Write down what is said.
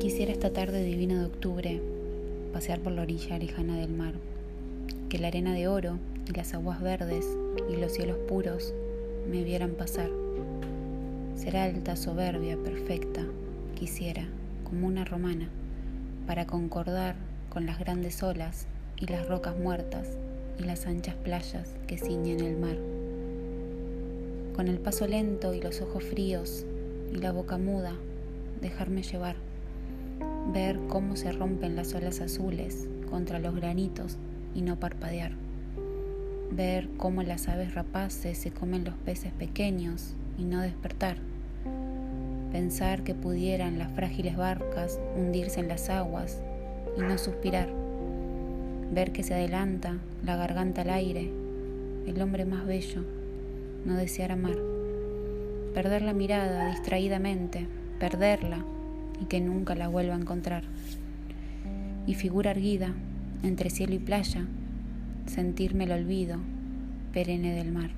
Quisiera esta tarde divina de octubre pasear por la orilla lejana del mar, que la arena de oro y las aguas verdes y los cielos puros me vieran pasar. Ser alta, soberbia, perfecta, quisiera, como una romana, para concordar con las grandes olas y las rocas muertas y las anchas playas que ciñen el mar. Con el paso lento y los ojos fríos y la boca muda, dejarme llevar, ver cómo se rompen las olas azules contra los granitos y no parpadear, ver cómo las aves rapaces se comen los peces pequeños y no despertar, pensar que pudieran las frágiles barcas hundirse en las aguas y no suspirar, ver que se adelanta la garganta al aire, el hombre más bello, no desear amar, perder la mirada distraídamente, perderla y que nunca la vuelva a encontrar. Y figura erguida entre cielo y playa, sentirme el olvido perenne del mar.